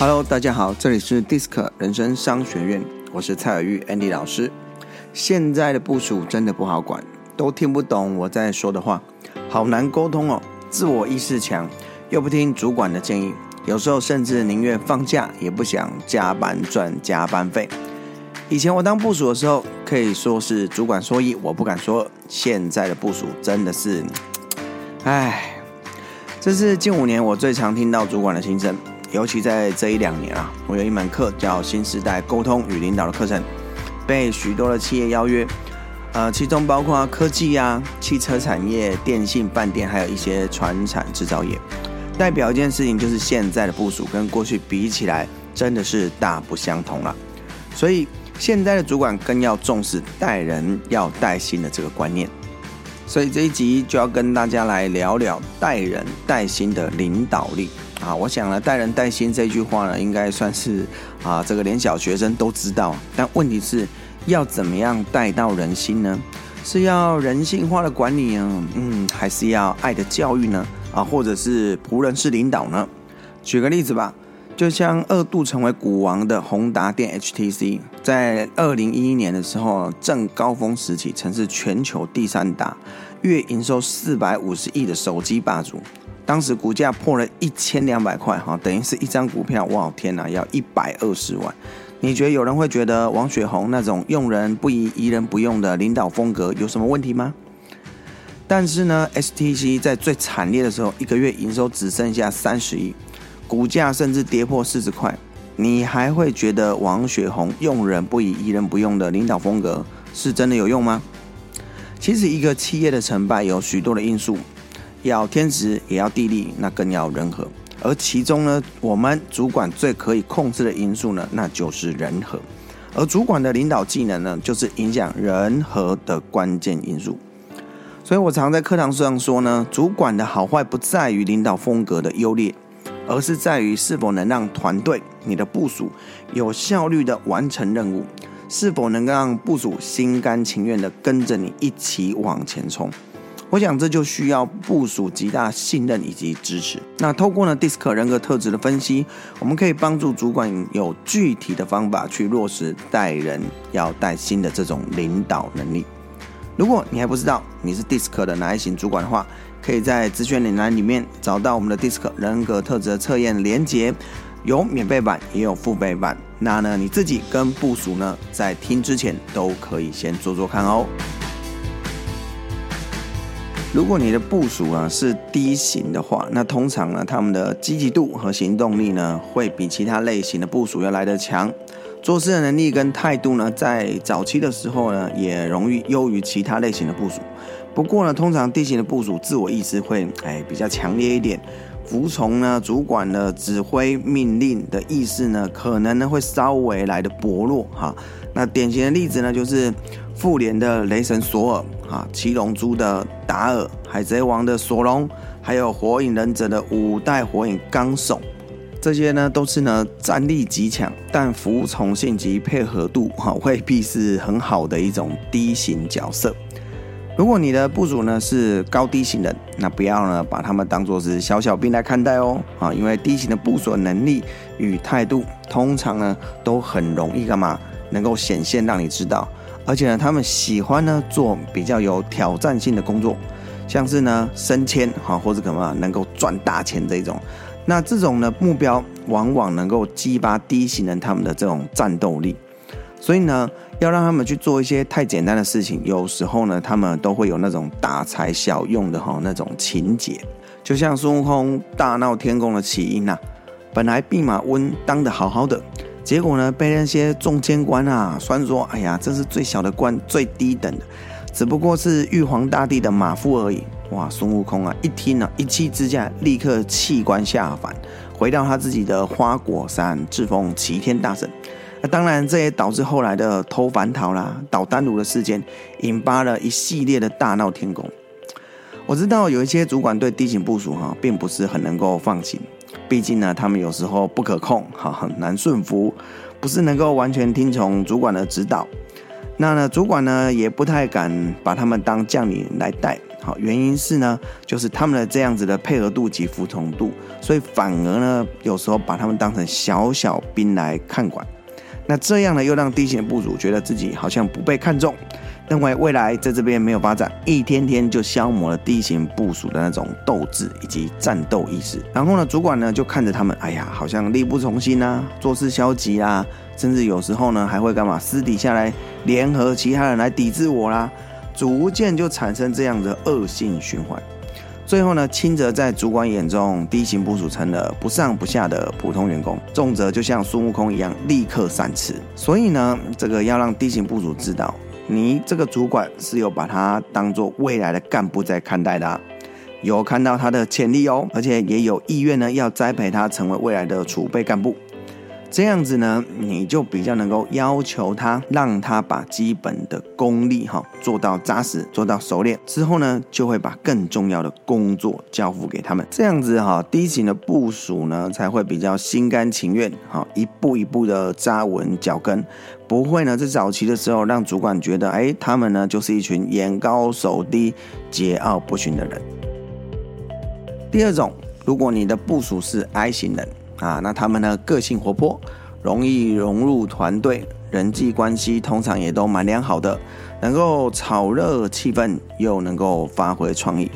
Hello，大家好，这里是 DISC 人生商学院，我是蔡尔玉 Andy 老师。现在的部署真的不好管，都听不懂我在说的话，好难沟通哦。自我意识强，又不听主管的建议，有时候甚至宁愿放假也不想加班赚加班费。以前我当部署的时候，可以说是主管说一，我不敢说。现在的部署真的是，唉，这是近五年我最常听到主管的心声。尤其在这一两年啊，我有一门课叫“新时代沟通与领导”的课程，被许多的企业邀约，呃，其中包括科技啊、汽车产业、电信、饭店，还有一些船产制造业。代表一件事情，就是现在的部署跟过去比起来，真的是大不相同了。所以，现在的主管更要重视带人要带心的这个观念。所以这一集就要跟大家来聊聊带人带心的领导力。啊，我想呢，带人带心这句话呢，应该算是啊，这个连小学生都知道。但问题是，要怎么样带到人心呢？是要人性化的管理呢？嗯，还是要爱的教育呢？啊，或者是仆人式领导呢？举个例子吧，就像二度成为股王的宏达电 HTC，在二零一一年的时候正高峰时期，曾是全球第三大，月营收四百五十亿的手机霸主。当时股价破了一千两百块，哈，等于是一张股票，哇，天哪，要一百二十万。你觉得有人会觉得王雪红那种用人不疑、疑人不用的领导风格有什么问题吗？但是呢，STC 在最惨烈的时候，一个月营收只剩下三十亿，股价甚至跌破四十块，你还会觉得王雪红用人不疑、疑人不用的领导风格是真的有用吗？其实，一个企业的成败有许多的因素。要天时，也要地利，那更要人和。而其中呢，我们主管最可以控制的因素呢，那就是人和。而主管的领导技能呢，就是影响人和的关键因素。所以我常在课堂上说呢，主管的好坏不在于领导风格的优劣，而是在于是否能让团队、你的部署有效率的完成任务，是否能够让部署心甘情愿的跟着你一起往前冲。我想这就需要部署极大信任以及支持。那透过呢 DISC 人格特质的分析，我们可以帮助主管有具体的方法去落实带人要带心的这种领导能力。如果你还不知道你是 DISC 的哪一型主管的话，可以在资讯栏里面找到我们的 DISC 人格特质的测验连接，有免费版也有付费版。那呢你自己跟部署呢在听之前都可以先做做看哦。如果你的部署啊是低型的话，那通常呢，他们的积极度和行动力呢，会比其他类型的部署要来得强。做事的能力跟态度呢，在早期的时候呢，也容易优于其他类型的部署。不过呢，通常低型的部署自我意识会哎比较强烈一点，服从呢主管的指挥命令的意识呢，可能呢会稍微来的薄弱哈。那典型的例子呢，就是复联的雷神索尔。啊，七龙珠的达尔，海贼王的索隆，还有火影忍者的五代火影纲手，这些呢都是呢战力极强，但服从性及配合度哈 未必是很好的一种低型角色。如果你的部署呢是高低型的，那不要呢把他们当做是小小兵来看待哦啊，因为低型的部署能力与态度，通常呢都很容易干嘛能够显现让你知道。而且呢，他们喜欢呢做比较有挑战性的工作，像是呢升迁哈，或者什么能够赚大钱这种。那这种呢目标往往能够激发低型人他们的这种战斗力。所以呢，要让他们去做一些太简单的事情，有时候呢，他们都会有那种大材小用的哈那种情节。就像孙悟空大闹天宫的起因呐，本来弼马温当的好好的。结果呢，被那些中监官啊虽然说：“哎呀，这是最小的官，最低等的，只不过是玉皇大帝的马夫而已。”哇，孙悟空啊，一听呢，一气之下立刻弃官下凡，回到他自己的花果山，自封齐天大圣。那当然，这也导致后来的偷蟠桃啦、捣丹炉的事件，引发了一系列的大闹天宫。我知道有一些主管对低型部署哈，并不是很能够放心。毕竟呢，他们有时候不可控，哈，很难顺服，不是能够完全听从主管的指导。那呢，主管呢也不太敢把他们当将领来带，好，原因是呢，就是他们的这样子的配合度及服从度，所以反而呢，有时候把他们当成小小兵来看管。那这样呢，又让地线部署觉得自己好像不被看重，认为未来在这边没有发展，一天天就消磨了低型部署的那种斗志以及战斗意识。然后呢，主管呢就看着他们，哎呀，好像力不从心啊，做事消极啊，甚至有时候呢还会干嘛？私底下来联合其他人来抵制我啦，逐渐就产生这样的恶性循环。最后呢，轻则在主管眼中低型部署成了不上不下的普通员工，重则就像孙悟空一样立刻散辞。所以呢，这个要让低型部署知道，你这个主管是有把他当做未来的干部在看待的，有看到他的潜力哦，而且也有意愿呢要栽培他成为未来的储备干部。这样子呢，你就比较能够要求他，让他把基本的功力哈做到扎实，做到熟练之后呢，就会把更重要的工作交付给他们。这样子哈，低型的部署呢，才会比较心甘情愿哈，一步一步的扎稳脚跟，不会呢在早期的时候让主管觉得，哎，他们呢就是一群眼高手低、桀骜不驯的人。第二种，如果你的部署是 I 型人。啊，那他们呢？个性活泼，容易融入团队，人际关系通常也都蛮良好的，能够炒热气氛，又能够发挥创意。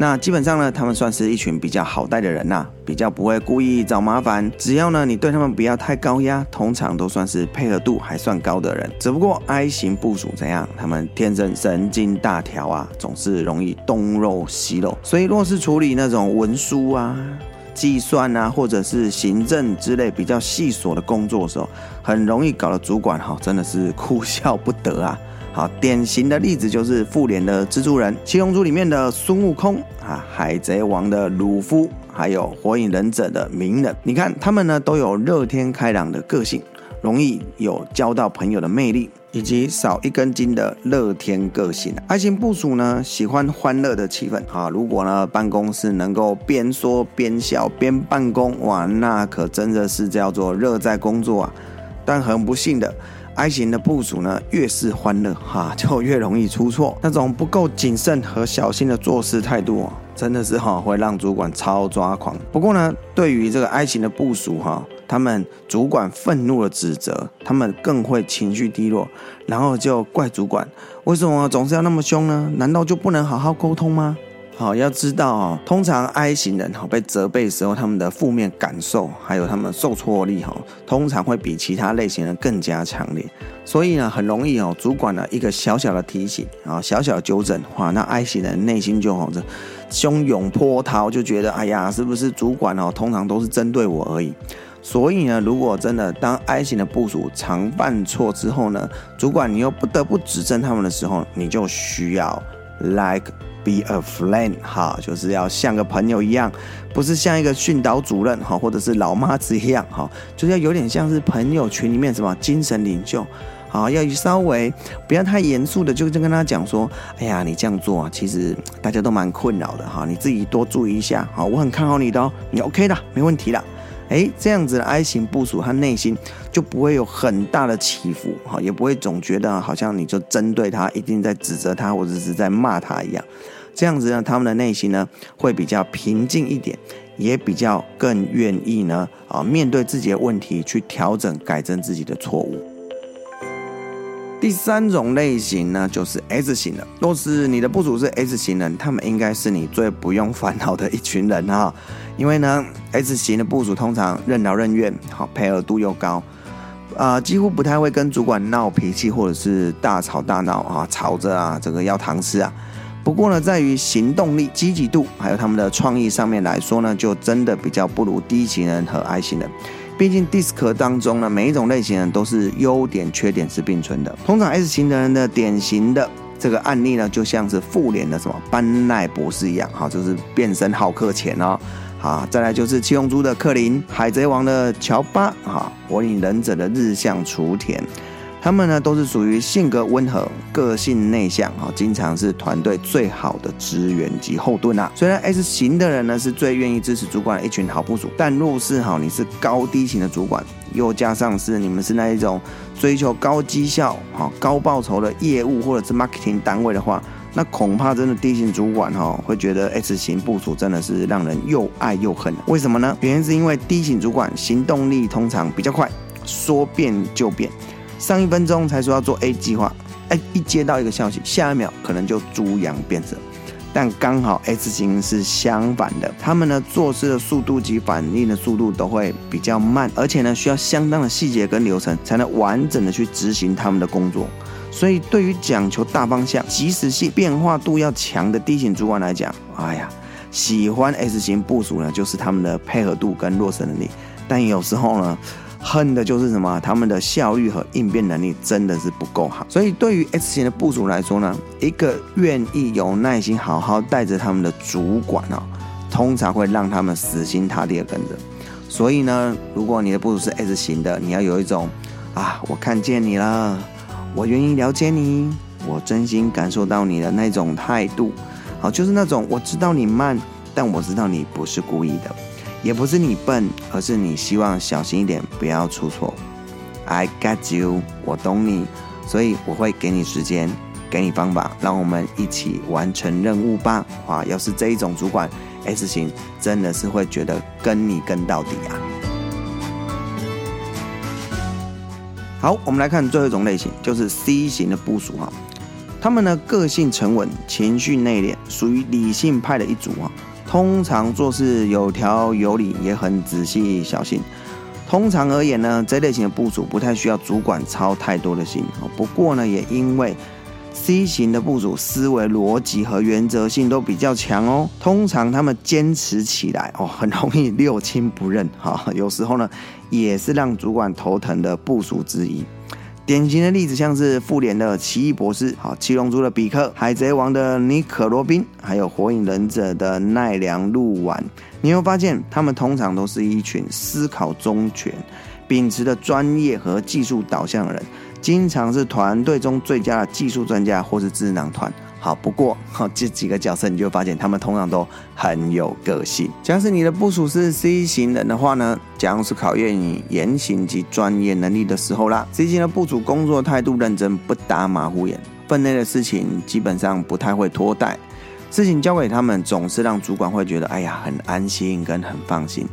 那基本上呢，他们算是一群比较好带的人呐，比较不会故意找麻烦。只要呢，你对他们不要太高压，通常都算是配合度还算高的人。只不过 I 型部署怎样？他们天生神经大条啊，总是容易东漏西漏，所以若是处理那种文书啊。计算啊，或者是行政之类比较细琐的工作的时候，很容易搞得主管哈，真的是哭笑不得啊。好，典型的例子就是复联的蜘蛛人、七龙珠里面的孙悟空啊、海贼王的鲁夫，还有火影忍者的鸣人。你看他们呢，都有乐天开朗的个性，容易有交到朋友的魅力。以及少一根筋的乐天个性，爱情部署呢喜欢欢乐的气氛啊。如果呢办公室能够边说边笑边办公，哇，那可真的是叫做热在工作啊。但很不幸的，I 型的部署呢越是欢乐哈，就越容易出错。那种不够谨慎和小心的做事态度，真的是哈会让主管超抓狂。不过呢，对于这个 I 型的部署哈。他们主管愤怒的指责，他们更会情绪低落，然后就怪主管为什么总是要那么凶呢？难道就不能好好沟通吗？好，要知道哦，通常 I 型人哈被责备的时候，他们的负面感受还有他们受挫力哈，通常会比其他类型人更加强烈，所以呢，很容易哦，主管呢一个小小的提醒啊，小小纠正，哇，那 I 型人内心就好这汹涌波涛，就觉得哎呀，是不是主管哦，通常都是针对我而已。所以呢，如果真的当 I 型的部署常犯错之后呢，主管你又不得不指正他们的时候，你就需要 like be a friend 哈，就是要像个朋友一样，不是像一个训导主任哈，或者是老妈子一样哈，就是要有点像是朋友群里面什么精神领袖，好，要稍微不要太严肃的，就就跟他讲说，哎呀，你这样做啊，其实大家都蛮困扰的哈，你自己多注意一下，好，我很看好你的哦，你 OK 的，没问题的。哎，这样子的 I 型部署，他内心就不会有很大的起伏，哈，也不会总觉得好像你就针对他，一定在指责他，或者是在骂他一样。这样子呢，他们的内心呢会比较平静一点，也比较更愿意呢啊面对自己的问题，去调整改正自己的错误。第三种类型呢，就是 S 型的。若是你的部署是 S 型人，他们应该是你最不用烦恼的一群人哈。因为呢，S 型的部署通常任劳任怨，好配合度又高，啊，几乎不太会跟主管闹脾气或者是大吵大闹啊，吵着啊，这个要糖吃啊。不过呢，在于行动力、积极度还有他们的创意上面来说呢，就真的比较不如 D 型人和 I 型人。毕竟 DISC 当中呢，每一种类型呢都是优点、缺点是并存的。通常 S 型的人的典型的。这个案例呢，就像是复联的什么班奈博士一样，哈，就是变身好客前哦，好，再来就是七龙珠的克林，海贼王的乔巴，哈，火影忍者的日向雏田。他们呢都是属于性格温和、个性内向，啊，经常是团队最好的支援及后盾啊。虽然 S 型的人呢是最愿意支持主管的一群好部署，但若是哈你是高低型的主管，又加上是你们是那一种追求高绩效、哈高报酬的业务或者是 marketing 单位的话，那恐怕真的 D 型主管哈会觉得 S 型部署真的是让人又爱又恨。为什么呢？原因是因为 D 型主管行动力通常比较快，说变就变，上一分钟才说要做 A 计划，哎，一接到一个消息，下一秒可能就猪羊变色。但刚好 S 型是相反的，他们呢做事的速度及反应的速度都会比较慢，而且呢需要相当的细节跟流程才能完整的去执行他们的工作。所以对于讲求大方向、及时性、变化度要强的 D 型主管来讲，哎呀，喜欢 S 型部署呢，就是他们的配合度跟落实能力。但有时候呢。恨的就是什么？他们的效率和应变能力真的是不够好。所以对于 S 型的部署来说呢，一个愿意有耐心好好带着他们的主管哦，通常会让他们死心塌地的跟着。所以呢，如果你的部署是 S 型的，你要有一种啊，我看见你了，我愿意了解你，我真心感受到你的那种态度。好，就是那种我知道你慢，但我知道你不是故意的。也不是你笨，而是你希望小心一点，不要出错。I got you，我懂你，所以我会给你时间，给你方法，让我们一起完成任务吧。啊，要是这一种主管 S 型，真的是会觉得跟你跟到底啊。好，我们来看最后一种类型，就是 C 型的部署哈。他们呢个性沉稳，情绪内敛，属于理性派的一组啊。通常做事有条有理，也很仔细小心。通常而言呢，这类型的部署不太需要主管操太多的心。不过呢，也因为 C 型的部署思维逻辑和原则性都比较强哦。通常他们坚持起来哦，很容易六亲不认哈。有时候呢，也是让主管头疼的部署之一。典型的例子像是复联的奇异博士，好七龙珠的比克，海贼王的尼可罗宾，还有火影忍者的奈良鹿丸。你会发现，他们通常都是一群思考中全、秉持的专业和技术导向的人，经常是团队中最佳的技术专家或是智囊团。好，不过哈这几个角色，你就发现他们通常都很有个性。假使你的部署是 C 型人的话呢，将是考验你言行及专业能力的时候啦。C 型的部署工作态度认真，不打马虎眼，分内的事情基本上不太会拖带，事情交给他们总是让主管会觉得哎呀很安心跟很放心，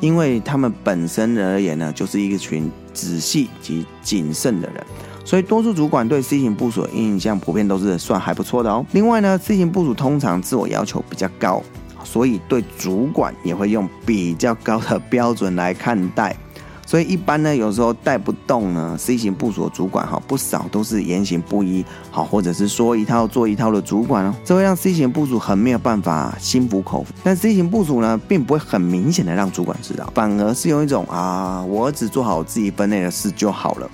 因为他们本身而言呢，就是一个群仔细及谨慎的人。所以，多数主管对 C 型部署的印象普遍都是算还不错的哦。另外呢，C 型部署通常自我要求比较高，所以对主管也会用比较高的标准来看待。所以一般呢，有时候带不动呢，C 型部署的主管哈，不少都是言行不一，好，或者是说一套做一套的主管哦，这会让 C 型部署很没有办法心服口服。但 C 型部署呢，并不会很明显的让主管知道，反而是用一种啊，我只做好自己分内的事就好了。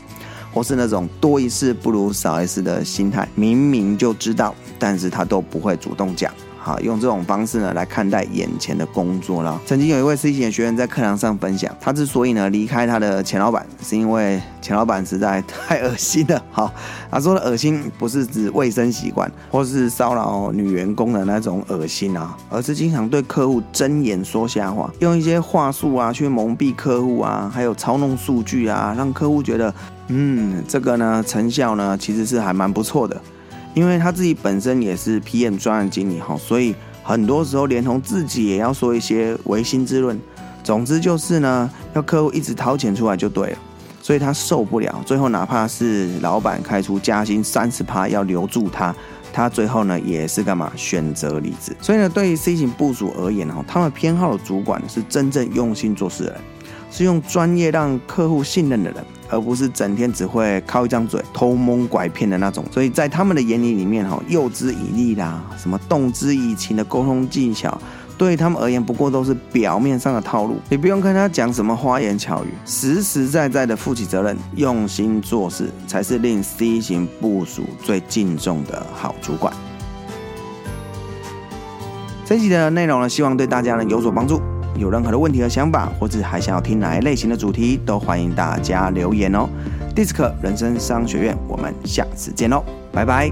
或是那种多一事不如少一事的心态，明明就知道，但是他都不会主动讲。好，用这种方式呢来看待眼前的工作了。曾经有一位 C 型的学员在课堂上分享，他之所以呢离开他的前老板，是因为前老板实在太恶心了。好，他说的恶心不是指卫生习惯或是骚扰女员工的那种恶心啊，而是经常对客户睁眼说瞎话，用一些话术啊去蒙蔽客户啊，还有操弄数据啊，让客户觉得，嗯，这个呢成效呢其实是还蛮不错的。因为他自己本身也是 PM 专案经理哈，所以很多时候连同自己也要说一些违心之论。总之就是呢，要客户一直掏钱出来就对了，所以他受不了。最后哪怕是老板开出加薪三十趴要留住他，他最后呢也是干嘛选择离职。所以呢，对于 C 型部署而言哈，他们偏好的主管是真正用心做事的人，是用专业让客户信任的人。而不是整天只会靠一张嘴偷蒙拐骗的那种，所以在他们的眼里里面，哈，诱之以利啦，什么动之以情的沟通技巧，对他们而言不过都是表面上的套路。你不用跟他讲什么花言巧语，实实在在的负起责任，用心做事，才是令 C 型部署最敬重的好主管。这集的内容呢，希望对大家呢有所帮助。有任何的问题和想法，或者还想要听哪一类型的主题，都欢迎大家留言哦。DISC 人生商学院，我们下次见喽，拜拜。